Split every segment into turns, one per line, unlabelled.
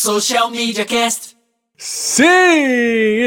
Social Media Cast.
Sim,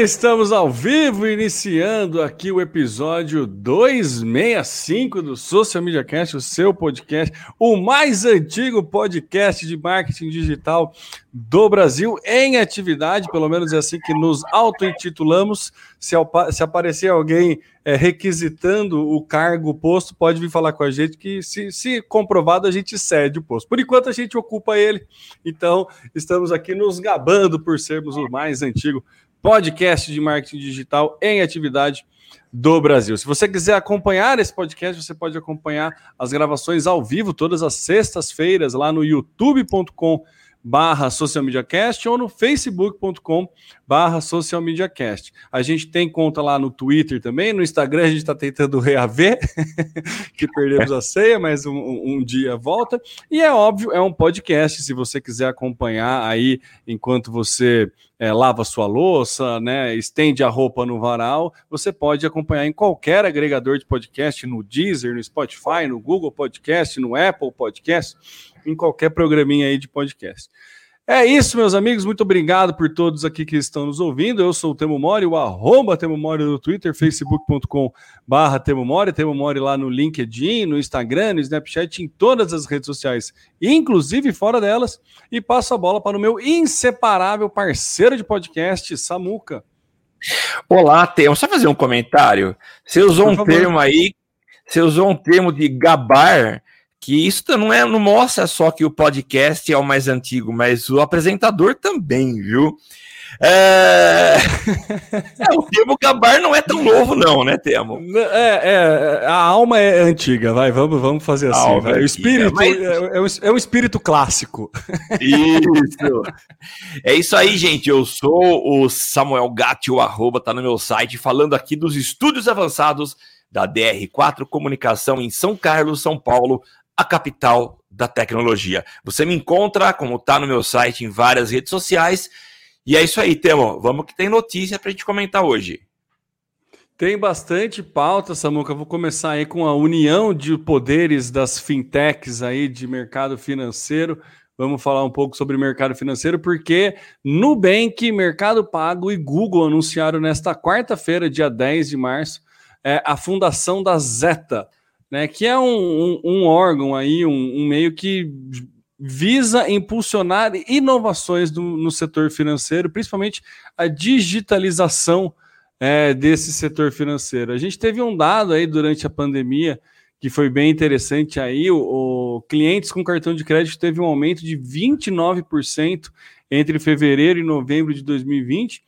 estamos ao vivo, iniciando aqui o episódio 265 do Social Media Cast, o seu podcast, o mais antigo podcast de marketing digital do Brasil em atividade, pelo menos é assim que nos auto-intitulamos. Se, se, aparecer alguém é, requisitando o cargo posto, pode vir falar com a gente que, se, se comprovado, a gente cede o posto. Por enquanto, a gente ocupa ele, então estamos aqui nos gabando por sermos o mais antigo podcast de marketing digital em atividade do Brasil. Se você quiser acompanhar esse podcast, você pode acompanhar as gravações ao vivo todas as sextas-feiras lá no youtube.com barra Social Media Cast ou no facebook.com barra Social Media Cast. A gente tem conta lá no Twitter também, no Instagram a gente está tentando reaver, que perdemos a ceia, mas um, um, dia volta. E é óbvio, é um podcast, se você quiser acompanhar aí enquanto você é, lava sua louça, né, estende a roupa no varal, você pode acompanhar em qualquer agregador de podcast, no Deezer, no Spotify, no Google Podcast, no Apple Podcast, em qualquer programinha aí de podcast. É isso, meus amigos. Muito obrigado por todos aqui que estão nos ouvindo. Eu sou o Temo Mori, o arroba Temo Mori no Twitter, facebook.com barra Temo Mori, Temo Mori lá no LinkedIn, no Instagram, no Snapchat, em todas as redes sociais, inclusive fora delas. E passo a bola para o meu inseparável parceiro de podcast, Samuca.
Olá, Temo. Só fazer um comentário. Você usou um termo aí, você usou um termo de gabar que isso não é não mostra só que o podcast é o mais antigo, mas o apresentador também, viu? É... é, o termo gabar não é tão novo, não, né, Temo?
É, é, a alma é antiga, vai, vamos, vamos fazer assim. É o espírito mas... é, é, um, é um espírito clássico.
Isso. É isso aí, gente. Eu sou o Samuel Gatti, o arroba tá no meu site, falando aqui dos estúdios avançados da DR4 Comunicação em São Carlos, São Paulo, a capital da tecnologia. Você me encontra, como está no meu site, em várias redes sociais. E é isso aí, Temo. Vamos que tem notícia para a gente comentar hoje.
Tem bastante pauta, Samuca. Vou começar aí com a união de poderes das fintechs aí de mercado financeiro. Vamos falar um pouco sobre mercado financeiro, porque Nubank, Mercado Pago e Google anunciaram nesta quarta-feira, dia 10 de março, é, a fundação da Zeta né, que é um, um, um órgão aí, um, um, meio que visa impulsionar inovações do, no setor financeiro, principalmente a digitalização é, desse setor financeiro. A gente teve um dado aí durante a pandemia que foi bem interessante aí, o, o clientes com cartão de crédito teve um aumento de 29% entre fevereiro e novembro de 2020,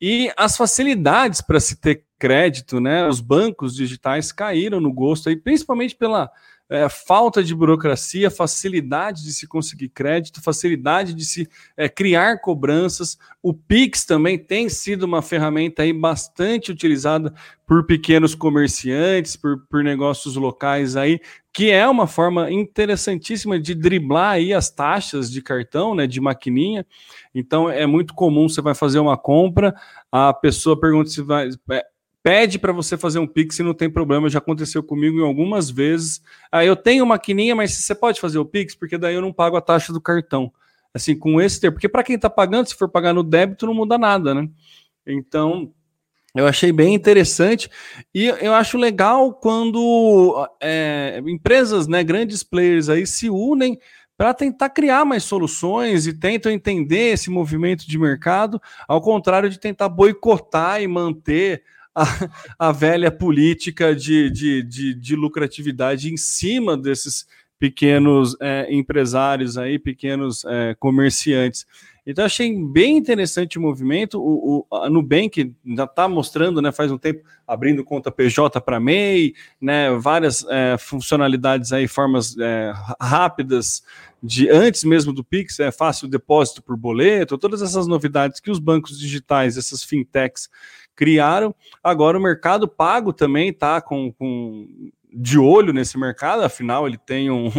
e as facilidades para se ter crédito, né? Os bancos digitais caíram no gosto aí, principalmente pela é, falta de burocracia, facilidade de se conseguir crédito, facilidade de se é, criar cobranças. O Pix também tem sido uma ferramenta aí bastante utilizada por pequenos comerciantes, por, por negócios locais aí, que é uma forma interessantíssima de driblar aí as taxas de cartão, né, de maquininha. Então é muito comum você vai fazer uma compra, a pessoa pergunta se vai é, pede para você fazer um Pix e não tem problema, já aconteceu comigo em algumas vezes. Ah, eu tenho maquininha, mas você pode fazer o Pix, porque daí eu não pago a taxa do cartão. Assim, com esse termo. Porque para quem está pagando, se for pagar no débito, não muda nada, né? Então, eu achei bem interessante e eu acho legal quando é, empresas, né, grandes players aí se unem para tentar criar mais soluções e tentam entender esse movimento de mercado, ao contrário de tentar boicotar e manter a, a velha política de, de, de, de, lucratividade em cima desses pequenos é, empresários aí, pequenos é, comerciantes. Então achei bem interessante o movimento. O, o a Nubank já está mostrando, né, faz um tempo, abrindo conta PJ para MEI, né, várias é, funcionalidades aí, formas é, rápidas de antes mesmo do Pix, é fácil depósito por boleto, todas essas novidades que os bancos digitais, essas fintechs criaram. Agora o mercado pago também está com, com, de olho nesse mercado, afinal ele tem um,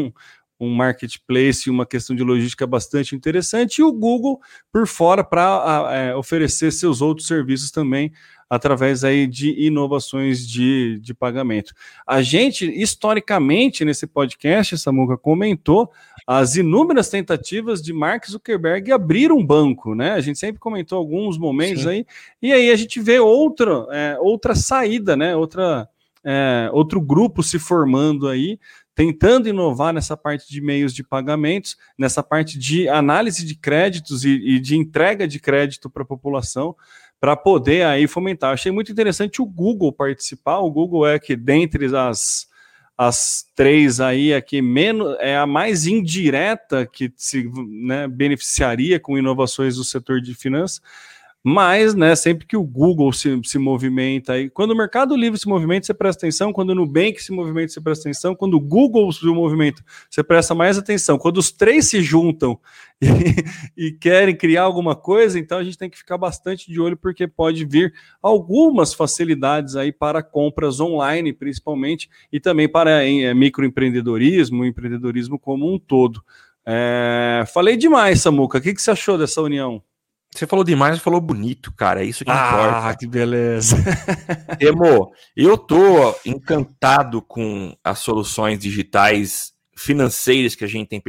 um marketplace, uma questão de logística bastante interessante, e o Google por fora para é, oferecer seus outros serviços também através aí de inovações de, de pagamento. A gente, historicamente, nesse podcast, Samuca comentou as inúmeras tentativas de Mark Zuckerberg abrir um banco, né? A gente sempre comentou alguns momentos Sim. aí, e aí a gente vê outra, é, outra saída, né? Outra, é, outro grupo se formando aí, tentando inovar nessa parte de meios de pagamentos, nessa parte de análise de créditos e, e de entrega de crédito para a população para poder aí fomentar. Achei muito interessante o Google participar. O Google é que dentre as as três aí aqui menos é a mais indireta que se né, beneficiaria com inovações do setor de finanças mas, né, sempre que o Google se, se movimenta aí, quando o Mercado Livre se movimenta, você presta atenção, quando o Nubank se movimenta, você presta atenção, quando o Google se movimenta, você presta mais atenção. Quando os três se juntam e, e querem criar alguma coisa, então a gente tem que ficar bastante de olho, porque pode vir algumas facilidades aí para compras online, principalmente, e também para é, microempreendedorismo, empreendedorismo como um todo. É, falei demais, Samuca. O que, que você achou dessa união?
Você falou demais, falou bonito, cara. É isso que ah, importa.
Ah, que beleza.
Temo, eu tô encantado com as soluções digitais financeiras que a gente tem,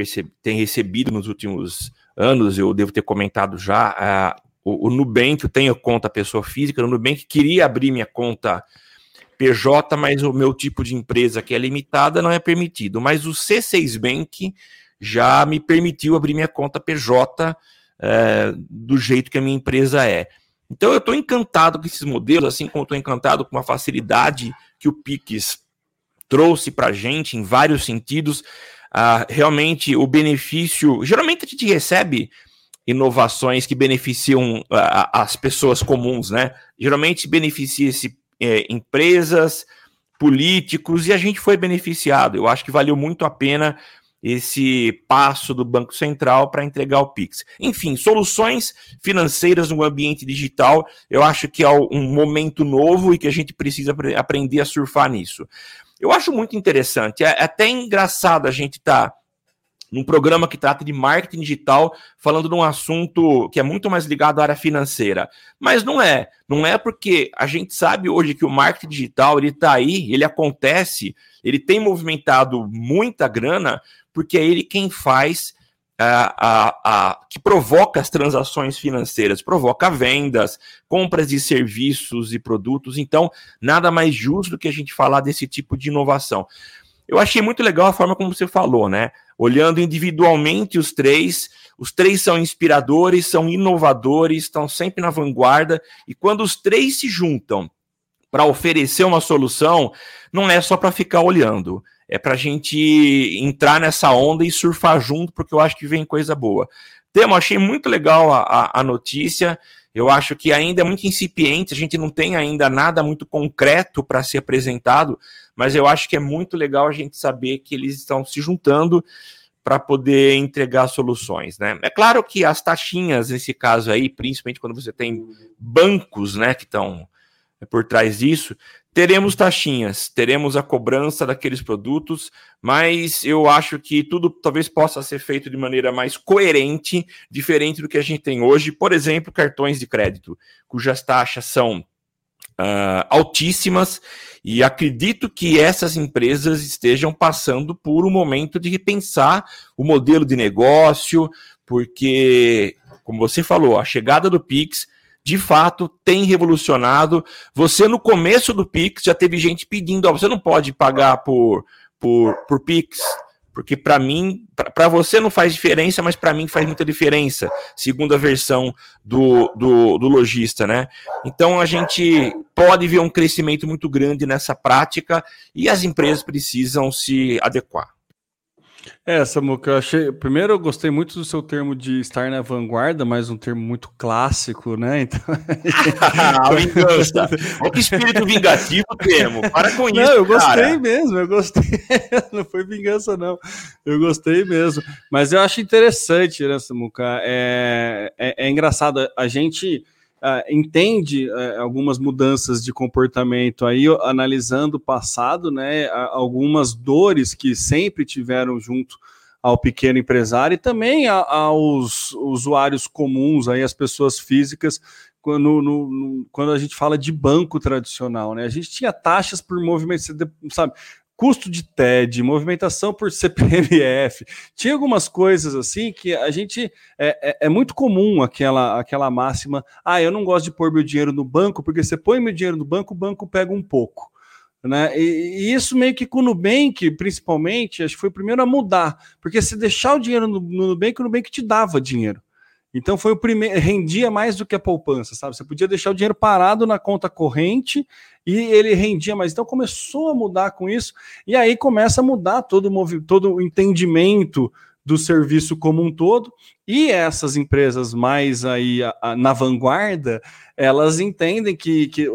tem recebido nos últimos anos. Eu devo ter comentado já. Uh, o, o Nubank, eu tenho conta pessoa física. O Nubank queria abrir minha conta PJ, mas o meu tipo de empresa, que é limitada, não é permitido. Mas o C6 Bank já me permitiu abrir minha conta PJ é, do jeito que a minha empresa é. Então eu estou encantado com esses modelos, assim como estou encantado com a facilidade que o Pix trouxe para a gente em vários sentidos. Ah, realmente o benefício. Geralmente a gente recebe inovações que beneficiam ah, as pessoas comuns, né? Geralmente beneficia-se é, empresas, políticos, e a gente foi beneficiado. Eu acho que valeu muito a pena esse passo do Banco Central para entregar o Pix. Enfim, soluções financeiras no ambiente digital, eu acho que é um momento novo e que a gente precisa aprender a surfar nisso. Eu acho muito interessante, é até engraçado a gente estar tá num programa que trata de marketing digital, falando de um assunto que é muito mais ligado à área financeira. Mas não é. Não é porque a gente sabe hoje que o marketing digital ele está aí, ele acontece, ele tem movimentado muita grana, porque é ele quem faz a, a, a, que provoca as transações financeiras, provoca vendas, compras de serviços e produtos. Então, nada mais justo do que a gente falar desse tipo de inovação. Eu achei muito legal a forma como você falou, né? Olhando individualmente os três, os três são inspiradores, são inovadores, estão sempre na vanguarda, e quando os três se juntam para oferecer uma solução, não é só para ficar olhando é para a gente entrar nessa onda e surfar junto, porque eu acho que vem coisa boa. Temo, achei muito legal a, a, a, notícia. Eu acho que ainda é muito incipiente, a gente não tem ainda nada muito concreto para ser apresentado, mas eu acho que é muito legal a gente saber que eles estão se juntando para poder entregar soluções, né? É claro que as taxinhas nesse caso aí, principalmente quando você tem bancos, né, que estão por trás disso, Teremos taxinhas, teremos a cobrança daqueles produtos, mas eu acho que tudo talvez possa ser feito de maneira mais coerente, diferente do que a gente tem hoje. Por exemplo, cartões de crédito, cujas taxas são uh, altíssimas, e acredito que essas empresas estejam passando por um momento de repensar o modelo de negócio, porque, como você falou, a chegada do Pix de fato tem revolucionado. Você no começo do Pix já teve gente pedindo, você não pode pagar por por, por Pix, porque para mim, para você não faz diferença, mas para mim faz muita diferença, segundo a versão do, do, do lojista, né? Então a gente pode ver um crescimento muito grande nessa prática e as empresas precisam se adequar.
É, Samuca, eu achei. Primeiro, eu gostei muito do seu termo de estar na vanguarda, mas um termo muito clássico, né? Então.
vingança. Olha que espírito vingativo temos. Para com
isso. Não, eu gostei cara. mesmo, eu gostei. não foi vingança, não. Eu gostei mesmo. Mas eu acho interessante, né, Samuca? É, é, é engraçado. A gente uh, entende uh, algumas mudanças de comportamento aí, analisando o passado, né, algumas dores que sempre tiveram junto ao pequeno empresário e também a, aos usuários comuns, aí, as pessoas físicas, quando, no, no, quando a gente fala de banco tradicional, né? A gente tinha taxas por movimento, sabe? Custo de TED, movimentação por CPMF, tinha algumas coisas assim que a gente é, é, é, muito comum aquela, aquela máxima: ah, eu não gosto de pôr meu dinheiro no banco, porque você põe meu dinheiro no banco, o banco pega um pouco. Né? E, e, isso meio que com o Nubank, principalmente, acho que foi o primeiro a mudar, porque se deixar o dinheiro no, no Nubank, o Nubank te dava dinheiro. Então foi o primeiro, rendia mais do que a poupança, sabe? Você podia deixar o dinheiro parado na conta corrente e ele rendia mais. Então começou a mudar com isso, e aí começa a mudar todo o, todo o entendimento do serviço como um todo, e essas empresas mais aí a, a, na vanguarda, elas entendem que, que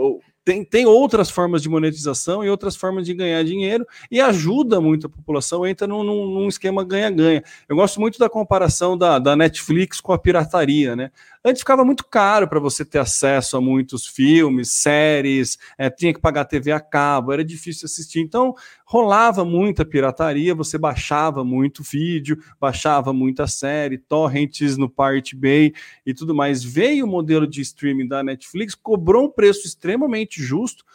tem, tem outras formas de monetização e outras formas de ganhar dinheiro e ajuda muito a população, entra num, num esquema ganha-ganha. Eu gosto muito da comparação da, da Netflix com a pirataria, né? Antes ficava muito caro para você ter acesso a muitos filmes, séries, é, tinha que pagar TV a cabo, era difícil assistir. Então, rolava muita pirataria, você baixava muito vídeo, baixava muita série, torrents no Pirate Bay e tudo mais. Veio o modelo de streaming da Netflix, cobrou um preço extremamente justo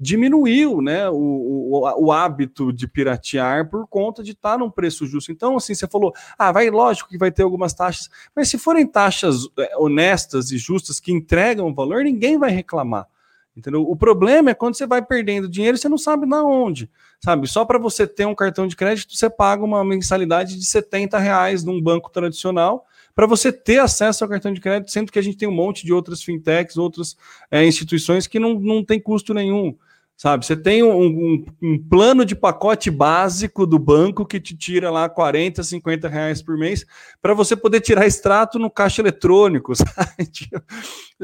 diminuiu né, o, o, o, hábito de piratear por conta de estar num preço justo. Então, assim, você falou, ah, vai, lógico que vai ter algumas taxas, mas se forem taxas é, honestas e justas que entregam valor, ninguém vai reclamar. Entendeu? O problema é quando você vai perdendo dinheiro e você não sabe na onde. Sabe? Só para você ter um cartão de crédito, você paga uma mensalidade de 70 reais num banco tradicional para você ter acesso ao cartão de crédito, sendo que a gente tem um monte de outras fintechs, outras é, instituições que não, não tem custo nenhum. Sabe, você tem um, um, um, plano de pacote básico do banco que te tira lá 40, 50 reais por mês para você poder tirar extrato no caixa eletrônico, sabe?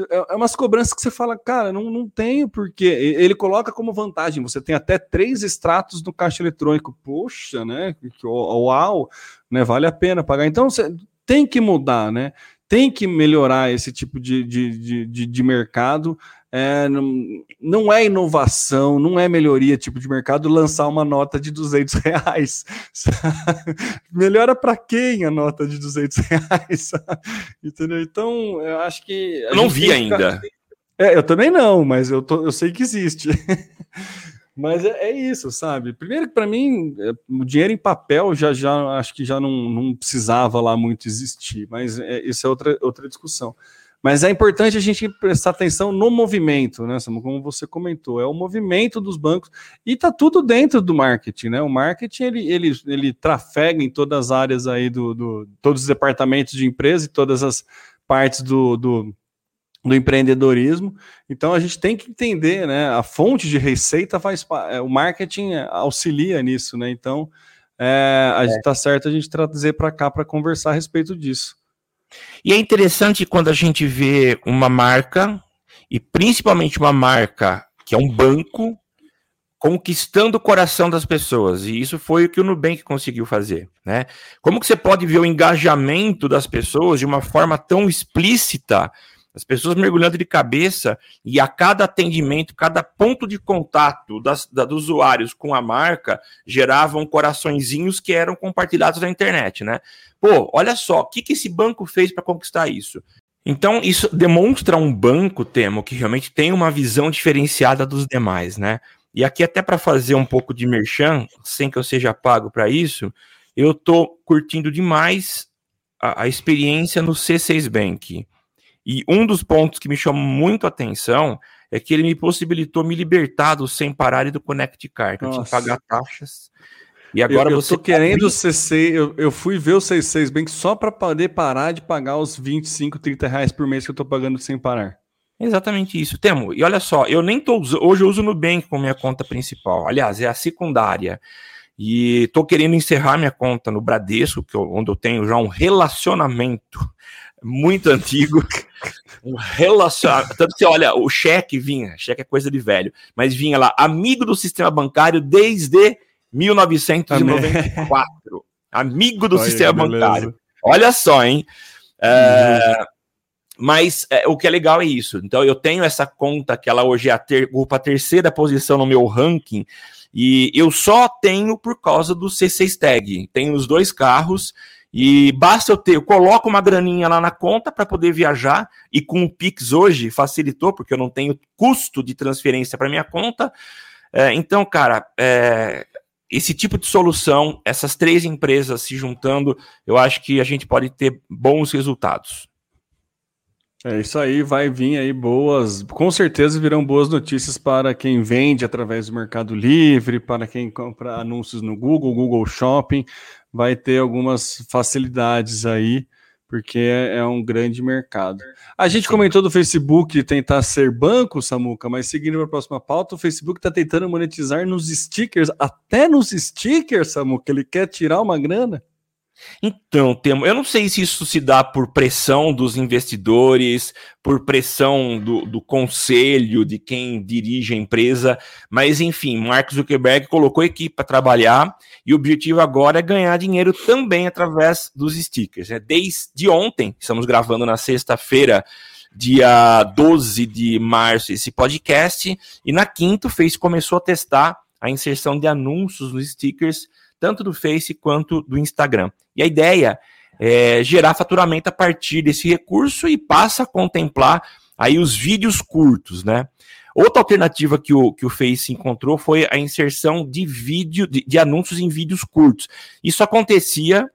É, é umas cobranças que você fala, cara, não, não tenho porque ele coloca como vantagem, você tem até três extratos no caixa eletrônico. Poxa, né? Uau, né? Vale a pena pagar. Então você tem que mudar, né? Tem que melhorar esse tipo de, de, de, de mercado é, não, não, é inovação, não é melhoria tipo de mercado lançar uma nota de 200 reais. Melhora para quem a nota de 200 reais? Entendeu? Então, eu acho que.
Eu não vi ainda.
É, eu também não, mas eu, tô, eu sei que existe. Mas é, é, isso, sabe? Primeiro que para mim, é, o dinheiro em papel já, já acho que já não, não precisava lá muito existir, mas é, isso é outra, outra discussão. Mas é importante a gente prestar atenção no movimento, né, Como você comentou, é o movimento dos bancos e está tudo dentro do marketing, né? O marketing ele, ele, ele trafega em todas as áreas aí do, do todos os departamentos de empresa e todas as partes do, do, do empreendedorismo. Então a gente tem que entender, né? A fonte de receita faz é, o marketing auxilia nisso, né? Então é, a é. gente está certo a gente trazer para cá para conversar a respeito disso.
E é interessante quando a gente vê uma marca, e principalmente uma marca que é um banco, conquistando o coração das pessoas. E isso foi o que o Nubank conseguiu fazer. Né? Como que você pode ver o engajamento das pessoas de uma forma tão explícita as pessoas mergulhando de cabeça e a cada atendimento, cada ponto de contato das, da, dos usuários com a marca geravam coraçõezinhos que eram compartilhados na internet, né? Pô, olha só, o que, que esse banco fez para conquistar isso? Então, isso demonstra um banco, Temo, que realmente tem uma visão diferenciada dos demais, né? E aqui, até para fazer um pouco de merchan, sem que eu seja pago para isso, eu tô curtindo demais a, a experiência no C6 Bank. E um dos pontos que me chamou muito a atenção é que ele me possibilitou me libertar do sem parar e do Connect Car, que eu tinha que pagar taxas.
E agora eu, eu tô querendo o CC, eu, eu fui ver o C6 Bank só para poder parar de pagar os 25, 30 reais por mês que eu tô pagando sem parar.
Exatamente isso. Temo, e olha só, eu nem tô hoje eu uso o Nubank como minha conta principal. Aliás, é a secundária. E tô querendo encerrar minha conta no Bradesco, que eu, onde eu tenho já um relacionamento muito antigo. Um relacionamento. Tanto que, olha, o cheque vinha, cheque é coisa de velho, mas vinha lá, amigo do sistema bancário desde 1994. Amém. Amigo do olha, sistema bancário. Olha só, hein? É, Mas é, o que é legal é isso. Então eu tenho essa conta que ela hoje é a ter, ocupa a terceira posição no meu ranking e eu só tenho por causa do C6 Tag. Tenho os dois carros e basta eu ter, eu coloco uma graninha lá na conta para poder viajar e com o Pix hoje facilitou porque eu não tenho custo de transferência para minha conta. É, então, cara, é, esse tipo de solução, essas três empresas se juntando, eu acho que a gente pode ter bons resultados.
É isso aí, vai vir aí boas, com certeza virão boas notícias para quem vende através do Mercado Livre, para quem compra anúncios no Google, Google Shopping, vai ter algumas facilidades aí, porque é, é um grande mercado. A gente comentou do Facebook tentar ser banco, Samuca, mas seguindo para a próxima pauta, o Facebook está tentando monetizar nos stickers, até nos stickers, Samuca, ele quer tirar uma grana.
Então, temo, eu não sei se isso se dá por pressão dos investidores, por pressão do, do conselho, de quem dirige a empresa, mas enfim, Mark Zuckerberg colocou a equipe para trabalhar e o objetivo agora é ganhar dinheiro também através dos stickers. Né? Desde ontem, estamos gravando na sexta-feira, dia 12 de março, esse podcast, e na quinta o Face começou a testar a inserção de anúncios nos stickers tanto do Face quanto do Instagram. E a ideia é gerar faturamento a partir desse recurso e passa a contemplar aí os vídeos curtos, né? Outra alternativa que o, que o Face encontrou foi a inserção de vídeo, de, de anúncios em vídeos curtos. Isso acontecia,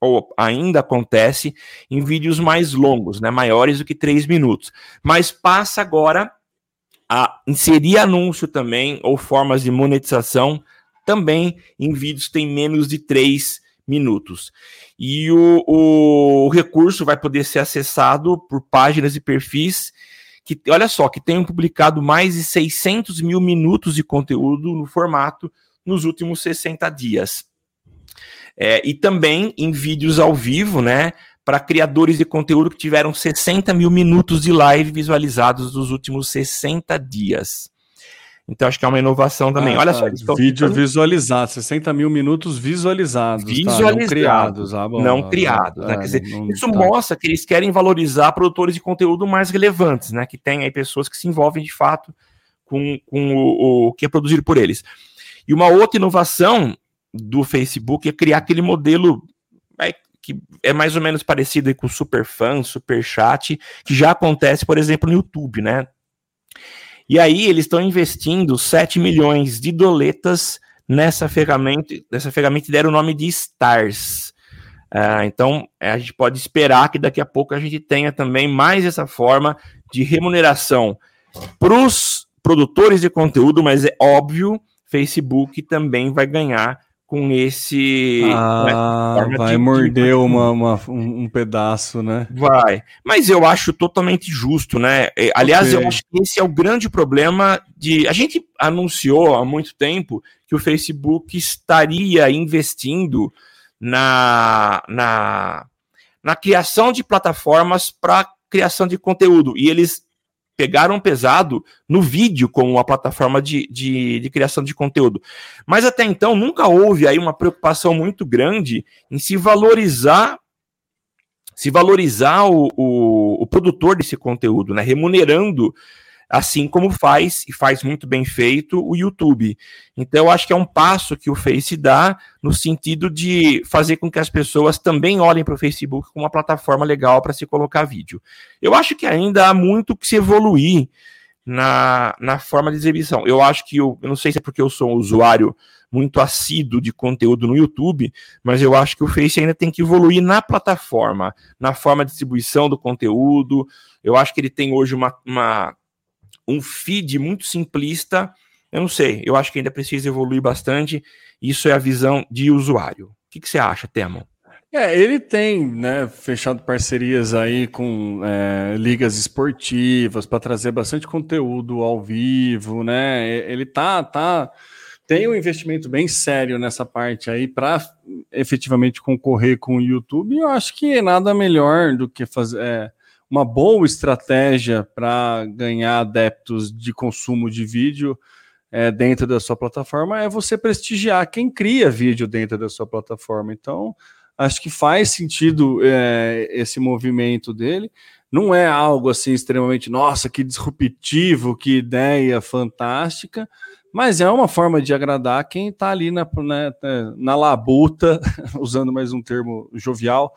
ou ainda acontece, em vídeos mais longos, né? Maiores do que três minutos. Mas passa agora a inserir anúncio também, ou formas de monetização também em vídeos têm menos de 3 minutos. E o, o, recurso vai poder ser acessado por páginas e perfis que, olha só, que tenham publicado mais de 600 mil minutos de conteúdo no formato nos últimos 60 dias. É, e também em vídeos ao vivo, né? Para criadores de conteúdo que tiveram 60 mil minutos de live visualizados nos últimos 60 dias. Então acho que é uma inovação também. Ah, Olha tá.
só. Vídeo visualizado, 60 mil minutos visualizados.
Visualizados. Tá? Não criados. Ah, bom, não criados. Né? É, Quer dizer, não, isso tá. mostra que eles querem valorizar produtores de conteúdo mais relevantes, né? Que tem aí pessoas que se envolvem de fato com, com o, o que é produzido por eles. E uma outra inovação do Facebook é criar aquele modelo é, que é mais ou menos parecido com o Superfan, Superchat, que já acontece, por exemplo, no YouTube, né? E aí eles estão investindo 7 milhões de doletas nessa ferramenta, nessa ferramenta deram o nome de Stars. Uh, então a gente pode esperar que daqui a pouco a gente tenha também mais essa forma de remuneração para os produtores de conteúdo, mas é óbvio, Facebook também vai ganhar com esse.
Ah, né, vai morder uma, uma, um, pedaço, né?
Vai. Mas eu acho totalmente justo, né? Aliás, okay. eu acho que esse é o grande problema de. A gente anunciou há muito tempo que o Facebook estaria investindo na, na, na criação de plataformas para criação de conteúdo. E eles pegaram pesado no vídeo como uma plataforma de, de, de, criação de conteúdo. Mas até então nunca houve aí uma preocupação muito grande em se valorizar se valorizar o, o, o produtor desse conteúdo, né? remunerando assim como faz, e faz muito bem feito, o YouTube. Então, eu acho que é um passo que o Face dá no sentido de fazer com que as pessoas também olhem para o Facebook como uma plataforma legal para se colocar vídeo. Eu acho que ainda há muito que se evoluir na, na forma de exibição. Eu acho que, eu, eu não sei se é porque eu sou um usuário muito assíduo de conteúdo no YouTube, mas eu acho que o Face ainda tem que evoluir na plataforma, na forma de distribuição do conteúdo. Eu acho que ele tem hoje uma, uma um feed muito simplista. Eu não sei, eu acho que ainda precisa evoluir bastante. Isso é a visão de usuário. O que, que você acha, Temo?
É, ele tem, né, fechado parcerias aí com é, ligas esportivas para trazer bastante conteúdo ao vivo, né? Ele tá, tá, tem um investimento bem sério nessa parte aí para efetivamente concorrer com o YouTube. E eu acho que nada melhor do que fazer. É, uma boa estratégia para ganhar adeptos de consumo de vídeo é, dentro da sua plataforma é você prestigiar quem cria vídeo dentro da sua plataforma. Então, acho que faz sentido é, esse movimento dele. Não é algo assim extremamente, nossa, que disruptivo, que ideia fantástica, mas é uma forma de agradar quem está ali na, na, na labuta, usando mais um termo jovial,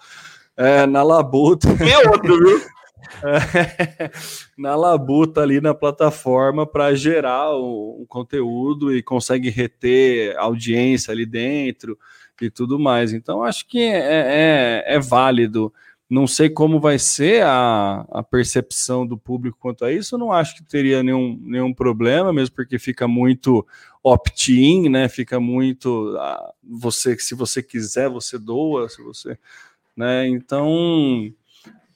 é, na labuta. É outro, viu? Na labuta ali na plataforma para gerar um, conteúdo e consegue reter audiência ali dentro e tudo mais. Então, acho que é, é, é válido. Não sei como vai ser a, a percepção do público quanto a isso. Não acho que teria nenhum, nenhum problema, mesmo porque fica muito opt-in, né? Fica muito ah, você se você quiser você doa, se você, né? Então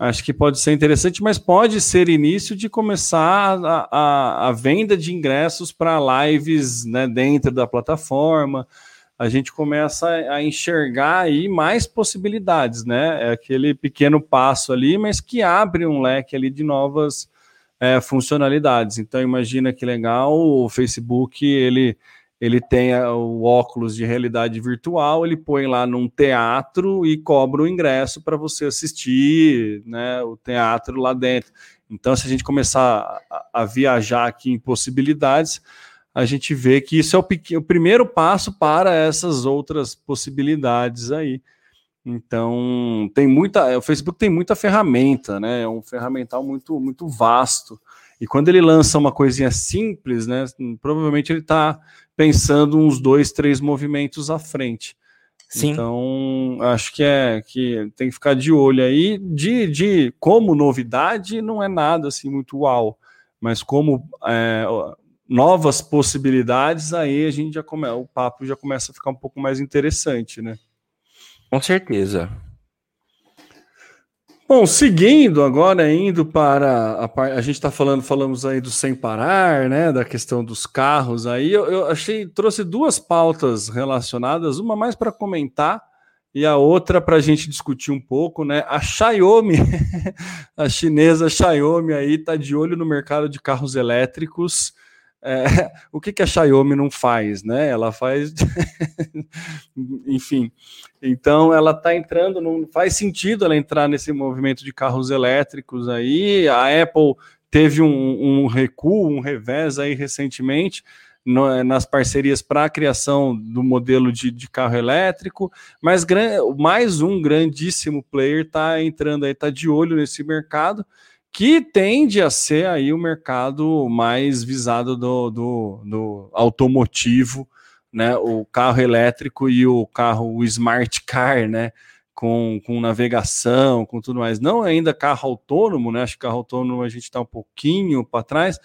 acho que pode ser interessante, mas pode ser início de começar a, a, a venda de ingressos para lives, né? Dentro da plataforma a gente começa a enxergar aí mais possibilidades, né? É aquele pequeno passo ali, mas que abre um leque ali de novas é, funcionalidades. Então imagina que legal, o Facebook ele ele tem o óculos de realidade virtual, ele põe lá num teatro e cobra o ingresso para você assistir, né? O teatro lá dentro. Então, se a gente começar a, a viajar aqui em possibilidades, a gente vê que isso é o, o primeiro passo para essas outras possibilidades aí. Então, tem muita. O Facebook tem muita ferramenta, né? É um ferramental muito, muito vasto. E quando ele lança uma coisinha simples, né? Provavelmente ele está pensando uns dois, três movimentos à frente. Sim. Então, acho que é que tem que ficar de olho aí. De, de como novidade, não é nada assim muito uau, mas como é, novas possibilidades, aí a gente já come... o papo já começa a ficar um pouco mais interessante, né?
Com certeza.
Bom, seguindo agora, indo para a, a gente está falando, falamos aí do sem parar, né? Da questão dos carros. Aí eu, eu achei, trouxe duas pautas relacionadas, uma mais para comentar e a outra para a gente discutir um pouco, né? A Xiaomi, a chinesa Xiaomi aí está de olho no mercado de carros elétricos é, o que, que a Xiaomi não faz, né? Ela faz, enfim. Então, ela está entrando, não faz sentido ela entrar nesse movimento de carros elétricos aí. A Apple teve um, um recuo, um revés aí recentemente no, nas parcerias para a criação do modelo de, de carro elétrico, mas mais um grandíssimo player está entrando aí, está de olho nesse mercado que tende a ser aí o mercado mais visado do, do, do, automotivo, né? O carro elétrico e o carro o smart car, né? Com, com navegação, com tudo mais. Não ainda carro autônomo, né? Acho que carro autônomo a gente está um pouquinho para trás,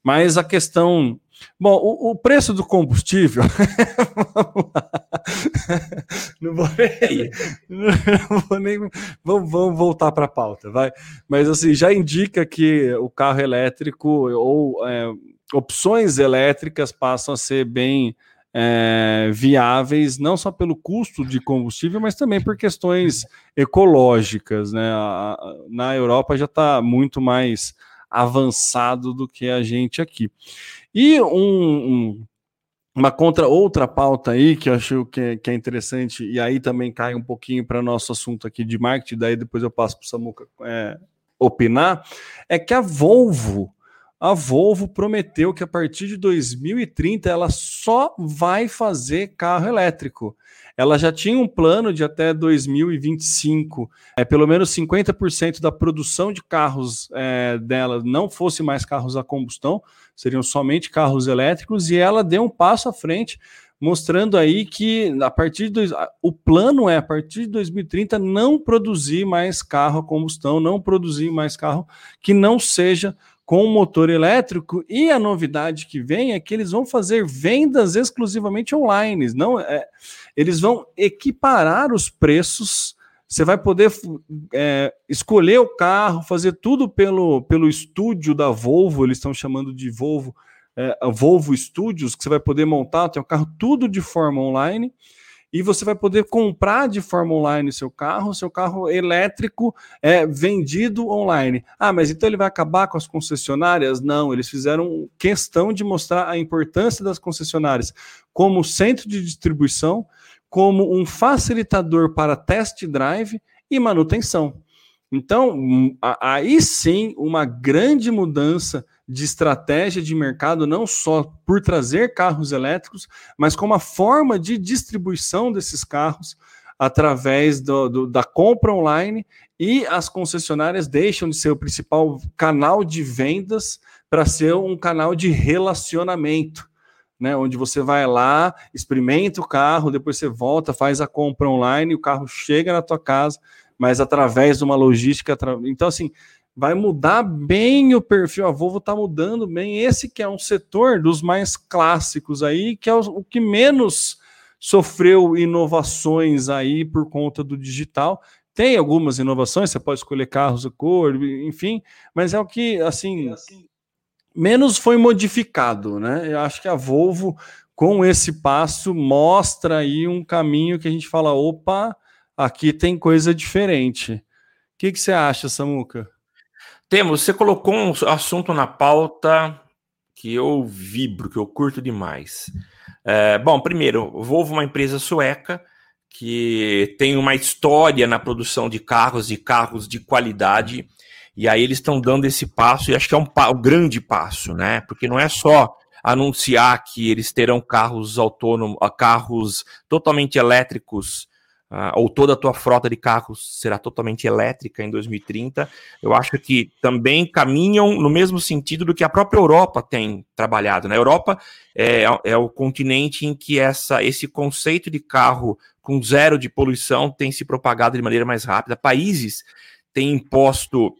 mas a questão Bom, o, o preço do combustível. não vou nem. Não vou nem vamos, vamos voltar para a pauta, vai. Mas assim, já indica que o carro elétrico ou é, opções elétricas passam a ser bem é, viáveis, não só pelo custo de combustível, mas também por questões ecológicas. Né? na Europa já está muito mais avançado do que a gente aqui. E um, um, uma contra outra pauta aí que eu acho que é, que é interessante, e aí também cai um pouquinho para nosso assunto aqui de marketing, daí depois eu passo para o Samuca é, opinar, é que a Volvo. A Volvo prometeu que a partir de 2030 ela só vai fazer carro elétrico ela já tinha um plano de até 2025, é, pelo menos 50% da produção de carros é, dela não fosse mais carros a combustão, seriam somente carros elétricos, e ela deu um passo à frente, mostrando aí que a partir dois, o plano é a partir de 2030 não produzir mais carro a combustão, não produzir mais carro que não seja com motor elétrico e a novidade que vem é que eles vão fazer vendas exclusivamente online, não é, eles vão equiparar os preços. Você vai poder é, escolher o carro, fazer tudo pelo, pelo estúdio da Volvo, eles estão chamando de Volvo, é, Volvo Studios, que você vai poder montar o carro tudo de forma online e você vai poder comprar de forma online seu carro, seu carro elétrico é vendido online. Ah, mas então ele vai acabar com as concessionárias? Não, eles fizeram questão de mostrar a importância das concessionárias como centro de distribuição, como um facilitador para test drive e manutenção. Então, hum, aí sim, uma grande mudança de estratégia de mercado, não só por trazer carros elétricos, mas como a forma de distribuição desses carros através do, do, da compra online e as concessionárias deixam de ser o principal canal de vendas para ser um canal de relacionamento. Né, onde você vai lá, experimenta o carro, depois você volta, faz a compra online, o carro chega na tua casa, mas através de uma logística. Então, assim, vai mudar bem o perfil. A Volvo está mudando bem. Esse que é um setor dos mais clássicos aí, que é o, que menos sofreu inovações aí por conta do digital. Tem algumas inovações, você pode escolher carros a cor, enfim, mas é o que assim menos foi modificado, né? Eu acho que a Volvo com esse passo mostra aí um caminho que a gente fala, opa, aqui tem coisa diferente. O que, que você acha, Samuca?
Temos, você colocou um assunto na pauta que eu vibro, que eu curto demais. É, bom, primeiro, Volvo é uma empresa sueca que tem uma história na produção de carros e carros de qualidade. E aí eles estão dando esse passo, e acho que é um, um, grande passo, né? Porque não é só anunciar que eles terão carros autônomos, carros totalmente elétricos uh, ou toda a tua frota de carros será totalmente elétrica em 2030, eu acho que também caminham no mesmo sentido do que a própria Europa tem trabalhado. Na né? Europa é, é o continente em que essa, esse conceito de carro com zero de poluição tem se propagado de maneira mais rápida. Países têm imposto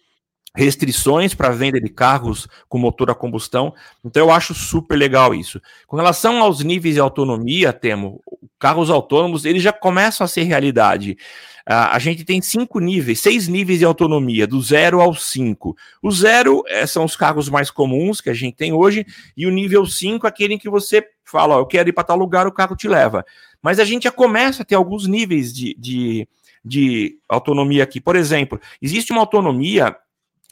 restrições para venda de carros com motor a combustão. Então eu acho super legal isso. Com relação aos níveis de autonomia, Temo, carros autônomos, eles já começam a ser realidade. Uh, a gente tem cinco níveis, seis níveis de autonomia, do zero ao cinco. O zero é, são os carros mais comuns que a gente tem hoje, e o nível cinco é aquele em que você fala, ó, eu quero ir para tal lugar, o carro te leva. Mas a gente já começa a ter alguns níveis de, de, de autonomia aqui. Por exemplo, existe uma autonomia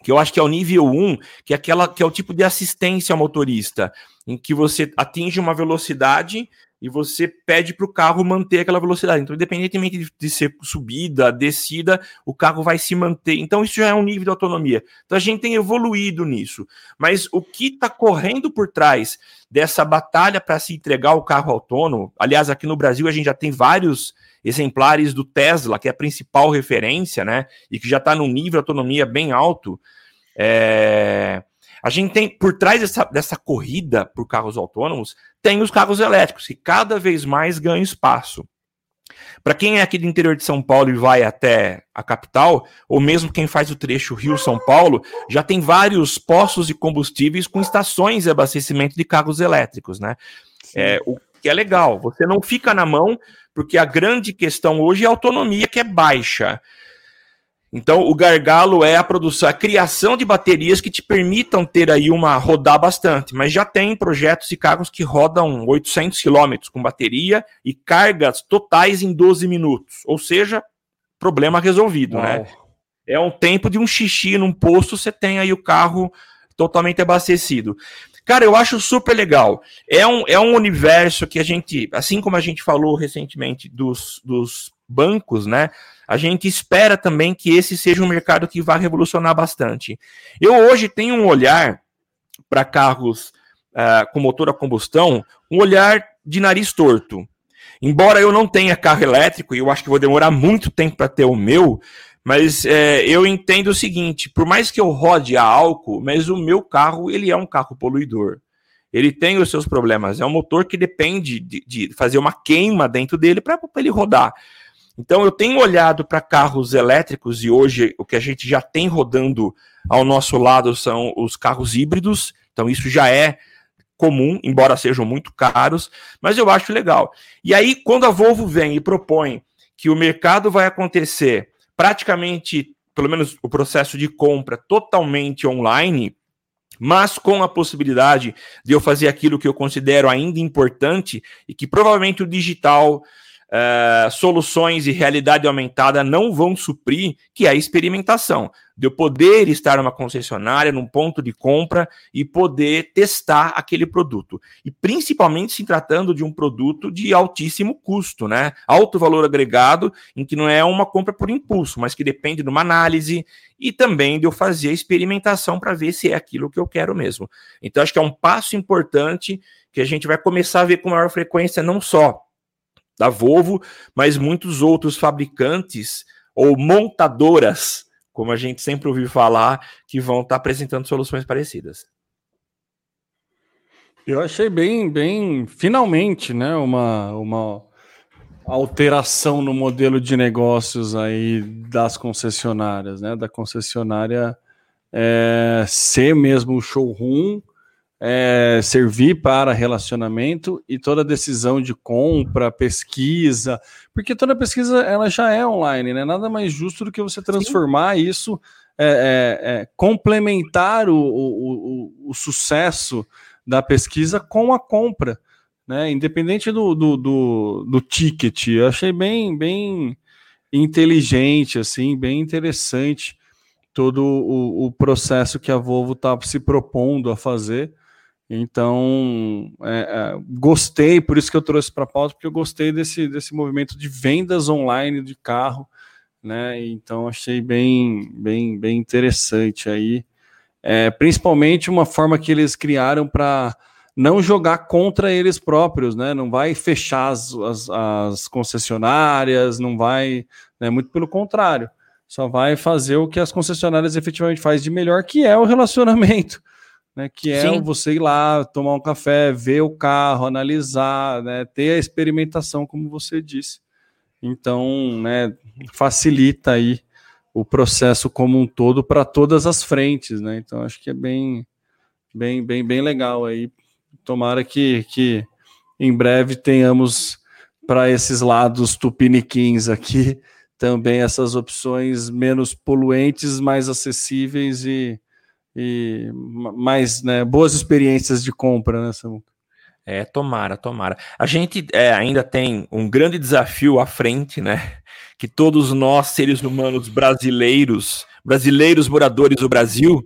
que eu acho que é o nível 1, que é aquela que é o tipo de assistência ao motorista, em que você atinge uma velocidade e você pede para o carro manter aquela velocidade. Então, independentemente de, de, ser subida, descida, o carro vai se manter. Então, isso já é um nível de autonomia. Então, a gente tem evoluído nisso. Mas o que está correndo por trás dessa batalha para se entregar o carro autônomo? Aliás, aqui no Brasil a gente já tem vários exemplares do Tesla, que é a principal referência, né? E que já está num nível de autonomia bem alto. É... A gente tem, por trás dessa, dessa corrida por carros autônomos, tem os carros elétricos, que cada vez mais ganham espaço. Para quem é aqui do interior de São Paulo e vai até a capital, ou mesmo quem faz o trecho Rio-São Paulo, já tem vários postos de combustíveis com estações de abastecimento de carros elétricos, né? É, o que é legal. Você não fica na mão, porque a grande questão hoje é a autonomia, que é baixa. Então, o gargalo é a produção, a criação de baterias que te permitam ter aí uma rodar bastante. Mas já tem projetos de carros que rodam 800 km com bateria e cargas totais em 12 minutos. Ou seja, problema resolvido, né? Uau. né? É um tempo de um xixi num posto, você tem aí o carro totalmente abastecido. Cara, eu acho super legal. É um, é um universo que a gente, assim como a gente falou recentemente dos, dos bancos, né? A gente espera também que esse seja um mercado que vá revolucionar bastante. Eu hoje tenho um olhar para carros uh, com motor a combustão, um olhar de nariz torto. Embora eu não tenha carro elétrico, e eu acho que vou demorar muito tempo para ter o meu, mas é, eu entendo o seguinte: por mais que eu rode a álcool, mas o meu carro ele é um carro poluidor. Ele tem os seus problemas. É um motor que depende de, de fazer uma queima dentro dele para ele rodar. Então eu tenho olhado para carros elétricos e hoje o que a gente já tem rodando ao nosso lado são os carros híbridos. Então isso já é comum, embora sejam muito caros, mas eu acho legal. E aí quando a Volvo vem e propõe que o mercado vai acontecer praticamente, pelo menos o processo de compra totalmente online, mas com a possibilidade de eu fazer aquilo que eu considero ainda importante e que provavelmente o digital uh, soluções e realidade aumentada não vão suprir, que é a experimentação. De eu poder estar numa concessionária, num ponto de compra e poder testar aquele produto. E principalmente se tratando de um produto de altíssimo custo, né? Alto valor agregado, em que não é uma compra por impulso, mas que depende de uma análise e também de eu fazer a experimentação para ver se é aquilo que eu quero mesmo. Então, acho que é um passo importante que a gente vai começar a ver com maior frequência, não só da Volvo, mas muitos outros fabricantes ou montadoras, como a gente sempre ouviu falar, que vão estar tá apresentando soluções parecidas.
Eu achei bem, bem, finalmente, né, uma, uma alteração no modelo de negócios aí das concessionárias, né, da concessionária é, ser mesmo showroom é, servir para relacionamento e toda decisão de compra, pesquisa, porque toda pesquisa ela já é online, né? Nada mais justo do que você transformar Sim. isso, é, é, é, complementar o, o, o, o, sucesso da pesquisa com a compra, né? Independente do, do, do, do ticket, eu achei bem, bem inteligente, assim, bem interessante todo o, o processo que a Volvo está se propondo a fazer então, é, é, gostei, por isso que eu trouxe para a pauta, porque eu gostei desse, desse movimento de vendas online de carro, né? Então, achei bem, bem, bem interessante aí. É, principalmente uma forma que eles criaram para não jogar contra eles próprios, né? Não vai fechar as, as, as concessionárias, não vai, né? Muito pelo contrário, só vai fazer o que as concessionárias efetivamente faz de melhor, que é o relacionamento né, que é Sim. você ir lá, tomar um café, ver o carro, analisar, né, ter a experimentação, como você disse. Então, né, facilita aí o processo como um todo para todas as frentes, né? Então, acho que é bem, bem, bem, bem legal aí. Tomara que, que em breve tenhamos para esses lados tupiniquins aqui também essas opções menos poluentes, mais acessíveis e e mais né, boas experiências de compra, né, Samuca?
É, tomara, tomara. A gente é, ainda tem um grande desafio à frente, né? Que todos nós, seres humanos brasileiros, brasileiros moradores do Brasil,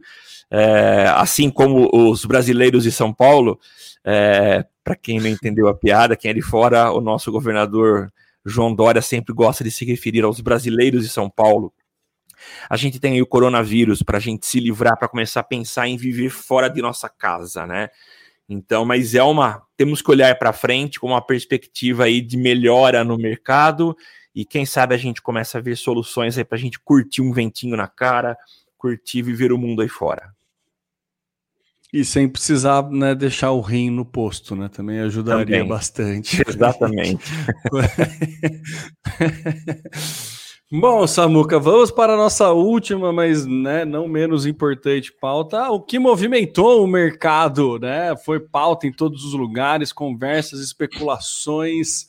é, assim como os brasileiros de São Paulo, é, para quem não entendeu a piada, quem é de fora, o nosso governador João Dória sempre gosta de se referir aos brasileiros de São Paulo a gente tem aí o coronavírus para a gente se livrar, para começar a pensar em viver fora de nossa casa, né? Então, mas é uma. Temos que olhar para frente com uma perspectiva aí de melhora no mercado e quem sabe a gente começa a ver soluções aí para a gente curtir um ventinho na cara, curtir viver o mundo aí fora.
E sem precisar né, deixar o rim no posto, né? Também ajudaria Também. bastante.
Exatamente.
Bom, Samuca, vamos para a nossa última, mas né, não menos importante pauta. O que movimentou o mercado, né? Foi pauta em todos os lugares, conversas, especulações.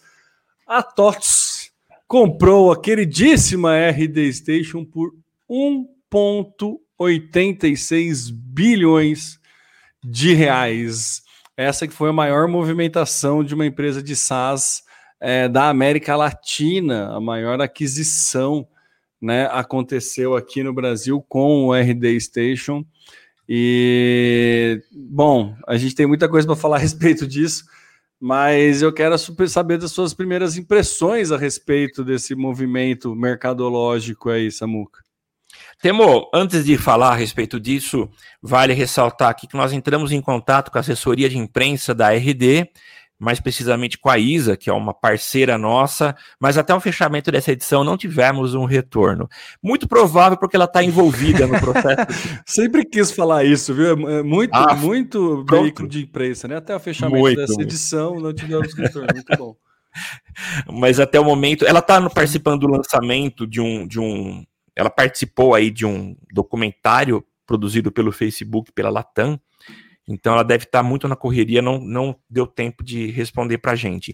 A TOTS comprou a queridíssima RD Station por 1,86 bilhões de reais. Essa que foi a maior movimentação de uma empresa de SaaS é, da América Latina, a maior aquisição né, aconteceu aqui no Brasil com o RD Station. E, bom, a gente tem muita coisa para falar a respeito disso, mas eu quero saber das suas primeiras impressões a respeito desse movimento mercadológico aí, Samuca.
Temo, antes de falar a respeito disso, vale ressaltar aqui que nós entramos em contato com a assessoria de imprensa da RD mais precisamente com a Isa, que é uma parceira nossa, mas até o fechamento dessa edição não tivemos um retorno. Muito provável porque ela está envolvida no processo.
Sempre quis falar isso, viu? É muito, ah, muito veículo de imprensa, né? Até o fechamento muito, dessa edição não tivemos retorno. Muito bom.
Mas até o momento, ela está participando do lançamento de um, de um. Ela participou aí de um documentário produzido pelo Facebook, pela Latam, então ela deve estar muito na correria, não, não deu tempo de responder para a gente.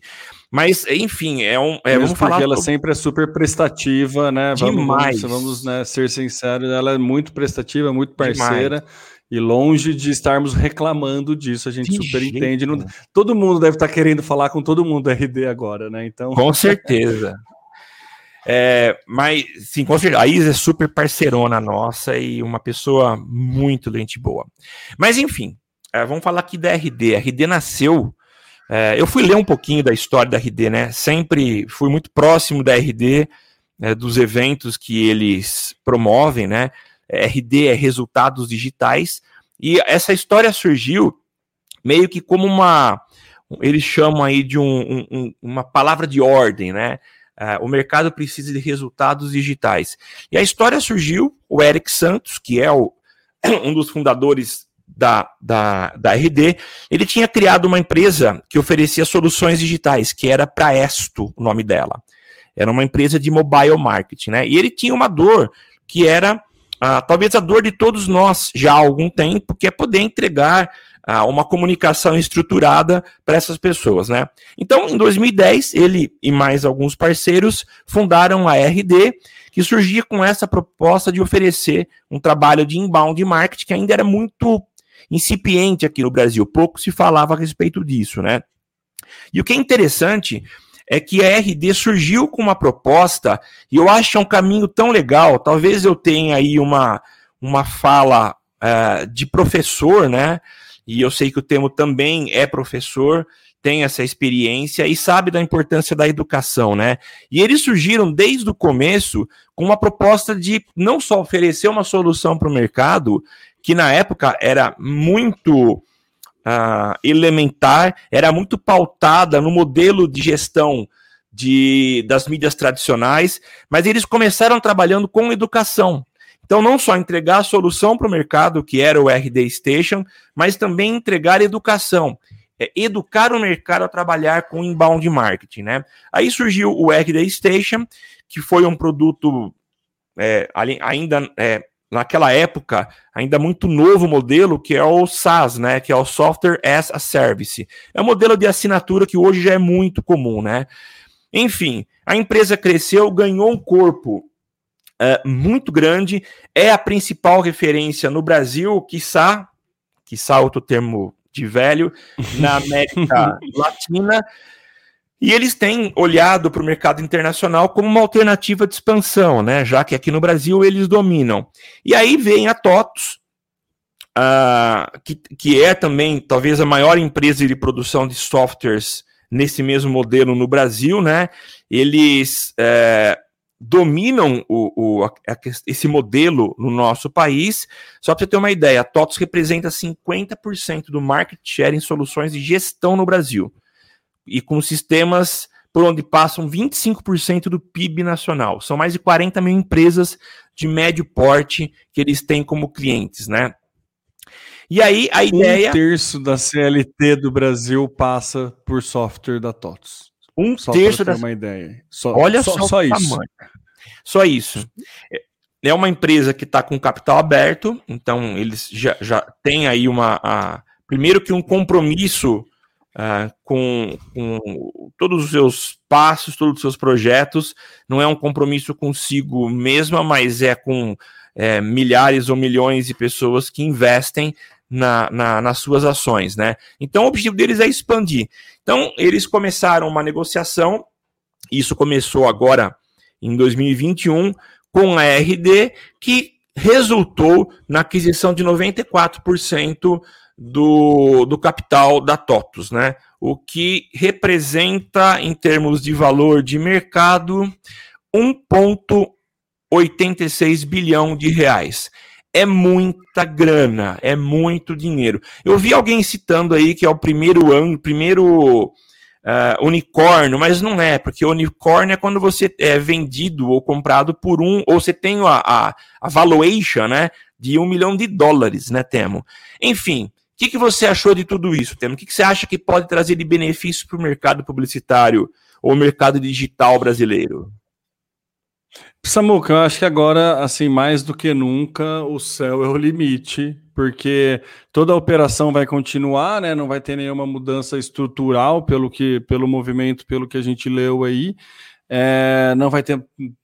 Mas, enfim, é um. É,
vamos falar. ela sempre é super prestativa, né? Demais. Vamos, vamos né, ser sinceros, ela é muito prestativa, muito parceira. Demais. E longe de estarmos reclamando disso, a gente de super jeito. entende. Não, todo mundo deve estar querendo falar com todo mundo do RD agora, né? Então.
Com certeza. É, mas, sim, com certeza. A Isa é super parceirona nossa e uma pessoa muito gente boa. Mas, enfim, é, vamos falar aqui da RD. A RD nasceu. É, eu fui ler um pouquinho da história da RD, né? Sempre fui muito próximo da RD, né, dos eventos que eles promovem, né? RD é resultados digitais. E essa história surgiu meio que como uma. Eles chamam aí de um, um, uma palavra de ordem, né? Uh, o mercado precisa de resultados digitais. E a história surgiu, o Eric Santos, que é o, um dos fundadores da, da, da RD, ele tinha criado uma empresa que oferecia soluções digitais, que era Praesto, o nome dela. Era uma empresa de mobile marketing, né? E ele tinha uma dor que era uh, talvez a dor de todos nós já há algum tempo, que é poder entregar uh, uma comunicação estruturada para essas pessoas, né? Então, em 2010, ele e mais alguns parceiros fundaram a RD, que surgia com essa proposta de oferecer um trabalho de inbound marketing que ainda era muito incipiente aqui no Brasil, pouco se falava a respeito disso, né? E o que é interessante é que a RD surgiu com uma proposta, e eu acho que é um caminho tão legal, talvez eu tenha aí uma, uma fala uh, de professor, né? e eu sei que o Temo também é professor, tem essa experiência e sabe da importância da educação, né? E eles surgiram desde o começo com uma proposta de não só oferecer uma solução para o mercado, que na época era muito uh, elementar, era muito pautada no modelo de gestão de, das mídias tradicionais, mas eles começaram trabalhando com educação. Então, não só entregar a solução para o mercado, que era o RD Station, mas também entregar educação. É, educar o mercado a trabalhar com inbound marketing, né? Aí surgiu o RD Station, que foi um produto é, ainda é, naquela época, ainda muito novo modelo, que é o SaaS, né? Que é o Software as a Service. É um modelo de assinatura que hoje já é muito comum, né? Enfim, a empresa cresceu, ganhou um corpo uh, muito grande, é a principal referência no Brasil, quiçá, quiçá outro termo de velho, na América Latina, e eles têm olhado para o mercado internacional como uma alternativa de expansão, né? Já que aqui no Brasil eles dominam. E aí vem a TOTOS, uh, que, que é também talvez a maior empresa de produção de softwares nesse mesmo modelo no Brasil, né? Eles é, dominam o, o, a, esse modelo no nosso país. Só para você ter uma ideia, a TOTOS representa 50% do market share em soluções de gestão no Brasil. E com sistemas por onde passam 25% do PIB nacional. São mais de 40 mil empresas de médio porte que eles têm como clientes, né? E aí a ideia.
Um terço da CLT do Brasil passa por software da TOTOS.
Um só terço da.
uma ideia.
Só, Olha só, só, só isso. Tamanho. Só isso. É, é uma empresa que está com capital aberto, então eles já, já têm aí uma. A, primeiro que um compromisso uh, com, com, todos os seus passos, todos os seus projetos. Não é um compromisso consigo mesma, mas é com é, milhares ou milhões de pessoas que investem na, na, nas suas ações, né? Então, o objetivo deles é expandir. Então, eles começaram uma negociação, isso começou agora em 2021, com a RD, que resultou na aquisição de 94% do, do capital da TOTUS, né? O que representa, em termos de valor de mercado, 1,86 bilhão de reais é muita grana, é muito dinheiro. Eu vi alguém citando aí que é o primeiro ano, primeiro uh, unicórnio, mas não é, porque unicórnio é quando você é vendido ou comprado por um, ou você tem a, a, a valuation, né, de um milhão de dólares, né, Temo? Enfim, que, que você achou de tudo isso, Temo? O que, que você acha que pode trazer de benefício para o mercado publicitário ou mercado digital brasileiro?
Samuca, eu acho que agora, assim, mais do que nunca, o céu é o limite, porque toda a operação vai continuar, né? Não vai ter nenhuma mudança estrutural pelo que, pelo movimento, pelo que a gente leu aí. É, não vai ter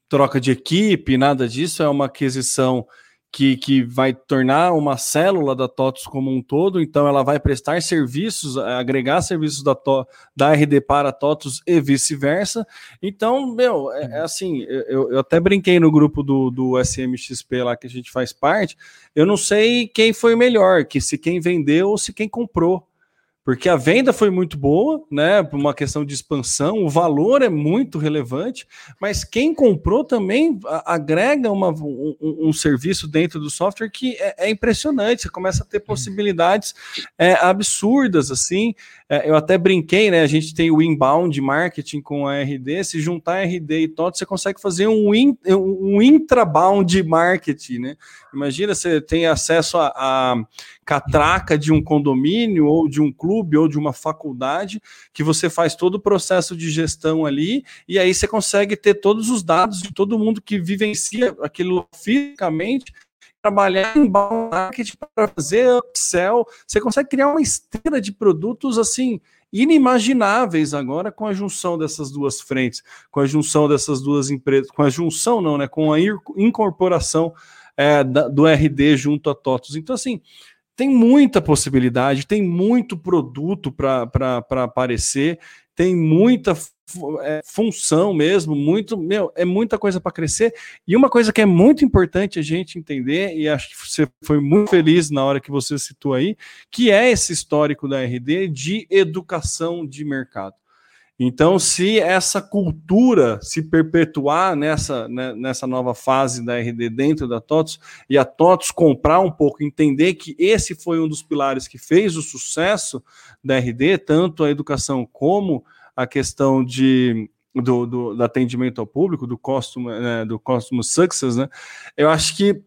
troca de equipe, nada disso. É uma aquisição que, que vai tornar uma célula da TOTOS como um todo, então ela vai prestar serviços, agregar serviços da, to, da RD para a TOTOS e vice-versa. Então, meu, é, é assim, eu, eu, até brinquei no grupo do, do SMXP lá que a gente faz parte, eu não sei quem foi melhor, que se quem vendeu ou se quem comprou porque a venda foi muito boa, né? Por uma questão de expansão, o valor é muito relevante, mas quem comprou também agrega uma, um, um, serviço dentro do software que é, é, impressionante. Você começa a ter possibilidades é, absurdas, assim. É, eu até brinquei, né? A gente tem o inbound marketing com a RD. Se juntar RD e TOT, você consegue fazer um, in, um intrabound marketing, né? Imagina você tem acesso a, a catraca de um condomínio ou de um clube ou de uma faculdade, que você faz todo o processo de gestão ali, e aí você consegue ter todos os dados de todo mundo que vivencia aquilo fisicamente, trabalhar em marketing para fazer upsell, você consegue criar uma esteira de produtos assim inimagináveis agora com a junção dessas duas frentes, com a junção dessas duas empresas, com a junção não, né, com a incorporação é, da, do RD junto a TOTOS. Então assim, tem muita possibilidade, tem muito produto para aparecer, tem muita é, função mesmo, muito, meu, é muita coisa para crescer. E uma coisa que é muito importante a gente entender, e acho que você foi muito feliz na hora que você citou aí, que é esse histórico da RD de educação de mercado. Então, se essa cultura se perpetuar nessa, né, nessa nova fase da RD dentro da TOTOS e a TOTOS comprar um pouco, entender que esse foi um dos pilares que fez o sucesso da RD, tanto a educação como a questão de, do, do, do atendimento ao público, do customer, né, do customer success, né? Eu acho que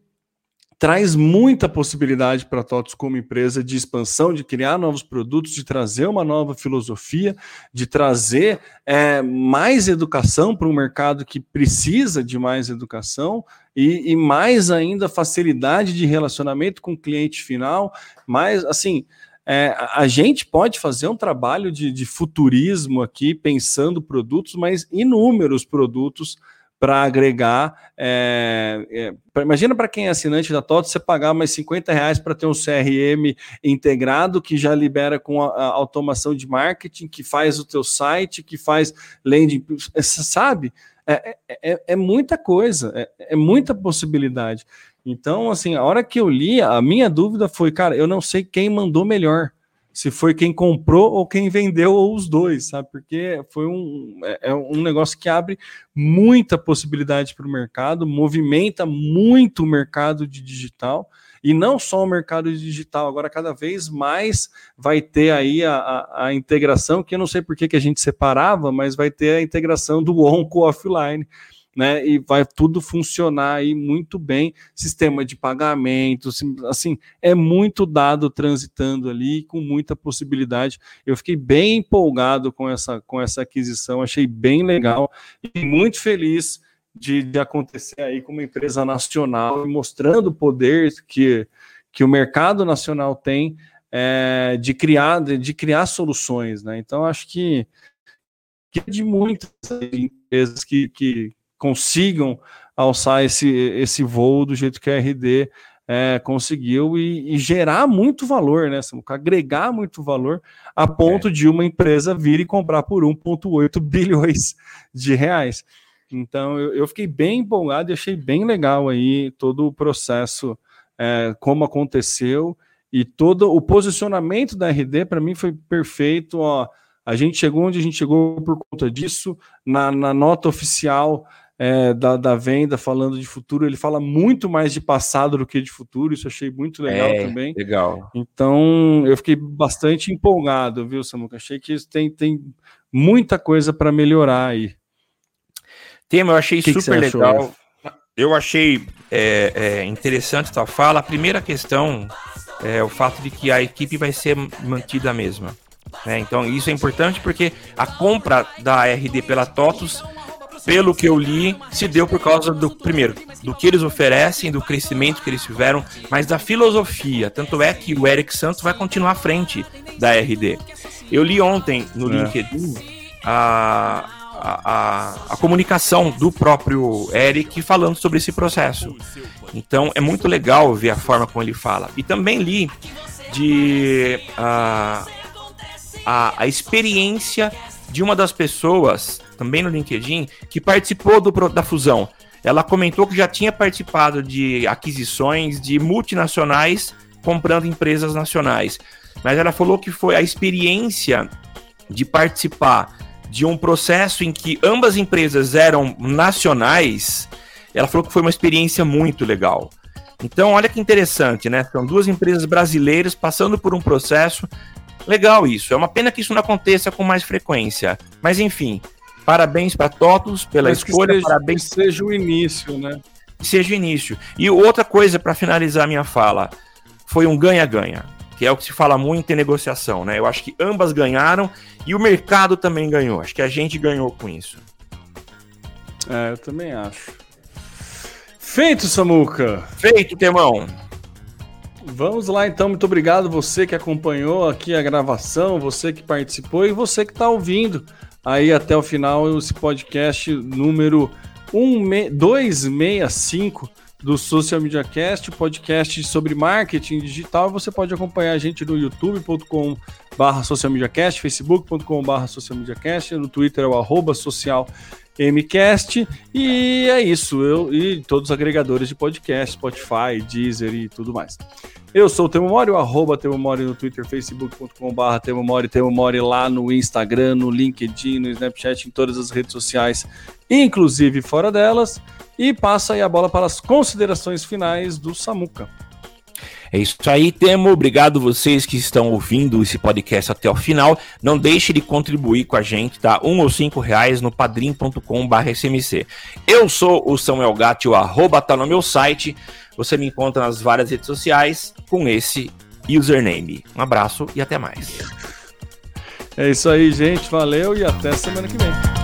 traz muita possibilidade para a TOTOS como empresa de expansão, de criar novos produtos, de trazer uma nova filosofia, de trazer é, mais educação para um mercado que precisa de mais educação e, e, mais ainda facilidade de relacionamento com o cliente final, mais assim. É, a gente pode fazer um trabalho de, de futurismo aqui, pensando produtos, mas inúmeros produtos para agregar. É, é, pra, imagina para quem é assinante da TOTO, você pagar mais 50 reais para ter um CRM integrado que já libera com a, a, automação de marketing, que faz o teu site, que faz landing, sabe? É, é, é, é muita coisa, é, é muita possibilidade. Então, assim, a hora que eu li, a minha dúvida foi, cara, eu não sei quem mandou melhor se foi quem comprou ou quem vendeu ou os dois, sabe? Porque foi um, é, é um negócio que abre muita possibilidade para o mercado, movimenta muito o mercado de digital e não só o mercado digital, agora cada vez mais vai ter aí a, a, a integração, que eu não sei por que, que a gente separava, mas vai ter a integração do on com o offline né? E vai tudo funcionar aí muito bem, sistema de pagamento, assim, é muito dado transitando ali com muita possibilidade. Eu fiquei bem empolgado com essa com essa aquisição, achei bem legal e muito feliz de, de acontecer aí com uma empresa nacional mostrando o poder que que o mercado nacional tem é, de criar de, de, criar soluções, né? Então acho que que de muitas empresas que, que, consigam alçar esse, esse voo do jeito que a RD é, conseguiu e, e, gerar muito valor, né, Samuca? Agregar muito valor a ponto é. de uma empresa vir e comprar por 1,8 bilhões de reais. Então eu, eu, fiquei bem empolgado e achei bem legal aí todo o processo, é, como aconteceu e todo o posicionamento da RD para mim foi perfeito. Ó, a gente chegou onde a gente chegou por conta disso. Na, na nota oficial é, da, da, venda falando de futuro, ele fala muito mais de passado do que de futuro, isso achei muito legal é, também.
Legal.
Então, eu fiquei bastante empolgado, viu, Samuca? Achei que tem, tem muita coisa para melhorar aí.
Tema, eu achei que super que legal. Achou? Eu achei é, é, interessante a tua fala. A primeira questão é o fato de que a equipe vai ser mantida a mesma. Né? Então, isso é importante porque a compra da RD pela TOTUS pelo que eu li, se deu por causa do, primeiro, do que eles oferecem, do crescimento que eles tiveram, mas da filosofia. Tanto é que o Eric Santos vai continuar à frente da RD. Eu li ontem no é. LinkedIn a, a, a, comunicação do próprio Eric falando sobre esse processo. Então é muito legal ver a forma como ele fala. E também li de uh, a, a experiência de uma das pessoas, também no LinkedIn, que participou do, da fusão. Ela comentou que já tinha participado de aquisições de multinacionais comprando empresas nacionais. Mas ela falou que foi a experiência de participar de um processo em que ambas empresas eram nacionais. Ela falou que foi uma experiência muito legal. Então, olha que interessante, né? São duas empresas brasileiras passando por um processo legal isso. É uma pena que isso não aconteça com mais frequência. Mas enfim, parabéns para todos pela Mas escolha,
seja,
parabéns.
Que seja o início, né?
Que seja o início. E outra coisa para finalizar minha fala, foi um ganha-ganha, que é o que se fala muito em negociação, né? Eu acho que ambas ganharam e o mercado também ganhou. Acho que a gente ganhou com isso.
É, eu também acho. Feito, Samuca.
Feito, Temão.
Vamos lá então, muito obrigado você que acompanhou aqui a gravação, você que participou e você que está ouvindo aí até o final esse podcast número 265 do Social Media Cast, podcast sobre marketing digital. Você pode acompanhar a gente no youtube.com barra social facebook.com barra social no Twitter é o arroba social MCast. E é isso. Eu e todos os agregadores de podcast, Spotify, Deezer e tudo mais. Eu sou o Temo Mori, o arroba Temo Mori no Twitter, facebook.com.br Temo Mori, Temo Mori lá no Instagram, no LinkedIn, no Snapchat, em todas as redes sociais, inclusive fora delas. E passa aí a bola para as considerações finais do Samuca.
É isso aí, Temo. Obrigado vocês que estão ouvindo esse podcast até o final. Não deixe de contribuir com a gente, tá? Um ou cinco reais no padrim.com.br Eu sou o Samuel Gatti, o arroba tá no meu site. Você me encontra nas várias redes sociais com esse username. Um abraço e até mais.
É isso aí, gente. Valeu e até semana que vem.